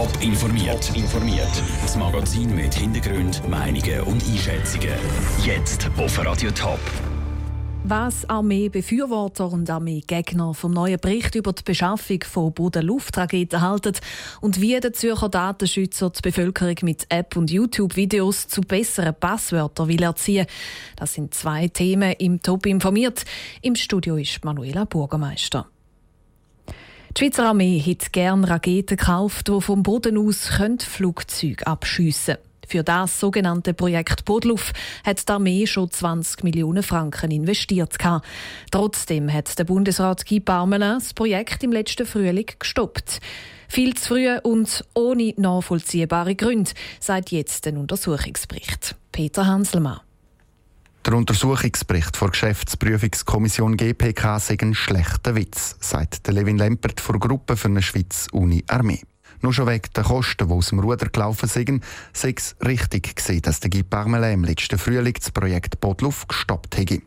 Top informiert. informiert. Das Magazin mit Hintergrund, Meinungen und Einschätzungen. Jetzt auf Radio Top. Was Armeebefürworter und Armeegegner vom neuen Bericht über die Beschaffung von Boden-Luft-Raketen halten und wie der Zürcher Datenschützer die Bevölkerung mit App- und YouTube-Videos zu besseren Passwörtern will erziehen. Das sind zwei Themen im Top informiert. Im Studio ist Manuela Bürgermeister. Die Schweizer Armee hat gerne Raketen gekauft, die vom Boden aus Flugzeuge abschiessen können. Für das sogenannte Projekt Bodluf hat die Armee schon 20 Millionen Franken investiert. Trotzdem hat der Bundesrat Guy Parmelin das Projekt im letzten Frühling gestoppt. Viel zu früh und ohne nachvollziehbare Gründe, sagt jetzt ein Untersuchungsbericht. Peter Hanselmann. Der Untersuchungsbericht der Geschäftsprüfungskommission GPK sei ein schlechter Witz, sagt Levin Lempert von der Gruppe für eine Schweiz Uni Armee. Nur schon wegen der Kosten, die aus dem Ruder gelaufen sind, sei es richtig gewesen, dass der Guy Parmelin im letzten Frühling das Projekt Bodluf gestoppt hätte.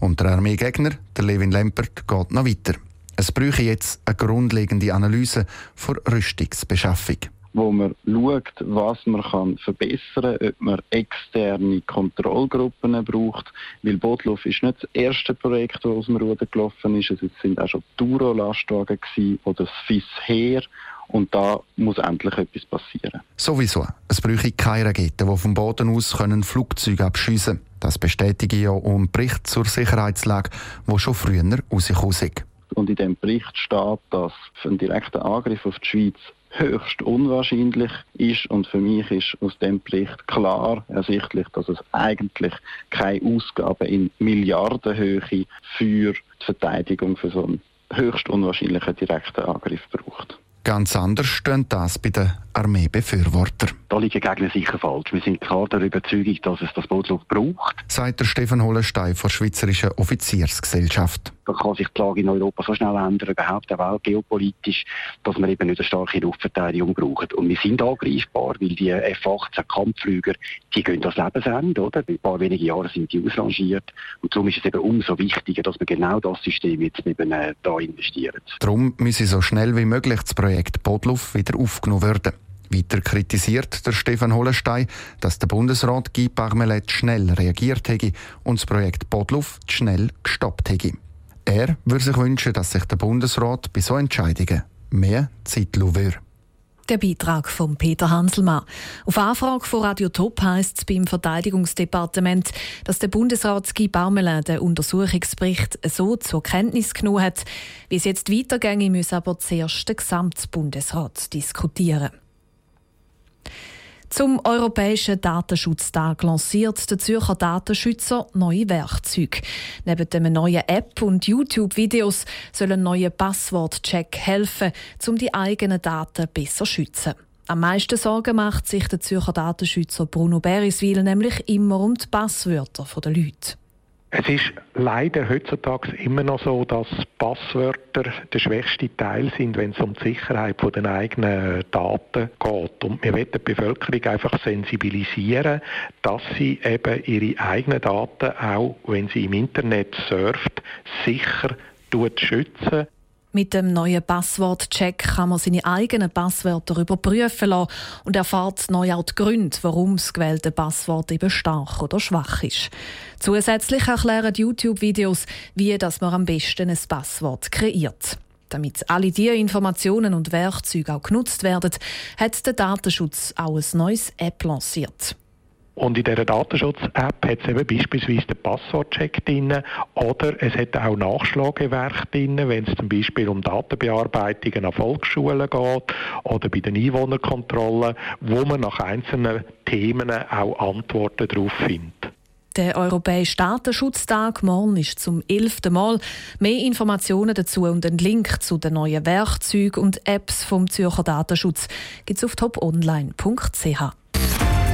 Und der Armeegegner, der Levin Lempert, geht noch weiter. Es bräuchte jetzt eine grundlegende Analyse vor Rüstungsbeschaffung wo man schaut, was man kann verbessern kann, ob man externe Kontrollgruppen braucht. Weil Botluf ist nicht das erste Projekt, das aus dem Ruder gelaufen ist. Es sind auch schon Duro-Lastwagen oder das FIS Heer. Und da muss endlich etwas passieren. Sowieso. Es bräuchte keine Raketen, die vom Boden aus können Flugzeuge abschiessen können. Das bestätige ich ja um Bericht zur Sicherheitslage, wo schon früher rausgekommen ist. Und in dem Bericht steht, dass ein direkter Angriff auf die Schweiz höchst unwahrscheinlich ist. Und für mich ist aus dem Bericht klar ersichtlich, dass es eigentlich keine Ausgaben in Milliardenhöhe für die Verteidigung für so einen höchst unwahrscheinlichen direkten Angriff braucht. Ganz anders steht das bei den Armeebefürwortern. Da liegen Gegner sicher falsch. Wir sind klar der Überzeugung, dass es das Bootluft braucht. Sagt der Stefan Hollenstein von der Schweizerischen Offiziersgesellschaft. Da kann sich die Lage in Europa so schnell ändern, überhaupt auch geopolitisch, dass wir eben nicht eine starke Luftverteidigung brauchen. Und wir sind angreifbar, weil die F-18 Kampfflüger, die gehen das Lebensende, oder? In ein paar wenige Jahre sind die ausrangiert. Und darum ist es eben umso wichtiger, dass wir genau das System jetzt eben äh, da investieren. Darum müsse so schnell wie möglich das Projekt Bodluff wieder aufgenommen werden. Weiter kritisiert der Stefan Hollenstein, dass der Bundesrat Guy Parmelet schnell reagiert hätte und das Projekt Bodluft schnell gestoppt hätte. Er würde sich wünschen, dass sich der Bundesrat bei so Entscheidungen mehr Zeit lassen der Beitrag von Peter Hanselmann. Auf Anfrage von Radio Top heisst es beim Verteidigungsdepartement, dass der Bundesrat Guy Baumelin den Untersuchungsbericht so zur Kenntnis genommen hat. Wie es jetzt weitergeht, muss aber zuerst der Gesamtbundesrat diskutieren. Zum Europäischen Datenschutztag lanciert der Zürcher Datenschützer neue Werkzeuge. Neben dem neuen App und YouTube-Videos soll ein neuer Passwortcheck helfen, um die eigenen Daten besser zu schützen. Am meisten Sorgen macht sich der Zürcher Datenschützer Bruno Beriswil nämlich immer um die Passwörter der Leute. Es ist leider heutzutage immer noch so, dass Passwörter der schwächste Teil sind, wenn es um die Sicherheit der eigenen Daten geht. Und wir wollen die Bevölkerung einfach sensibilisieren, dass sie eben ihre eigenen Daten auch, wenn sie im Internet surft, sicher schützen. Mit dem neuen Passwortcheck kann man seine eigenen Passwörter überprüfen lassen und erfahrt neu auch die Gründe, warum das gewählte Passwort eben stark oder schwach ist. Zusätzlich erklären YouTube-Videos, wie dass man am besten ein Passwort kreiert. Damit alle diese Informationen und Werkzeuge auch genutzt werden, hat der Datenschutz auch ein neues App lanciert. Und in dieser Datenschutz-App hat es eben beispielsweise den Passwortcheck drin oder es hat auch Nachschlagewerk drin, wenn es zum Beispiel um Datenbearbeitungen an Volksschulen geht oder bei den Einwohnerkontrollen, wo man nach einzelnen Themen auch Antworten darauf findet. Der Europäische Datenschutztag morgen ist zum elften Mal. Mehr Informationen dazu und einen Link zu den neuen Werkzeugen und Apps vom Zürcher Datenschutz gibt es auf toponline.ch.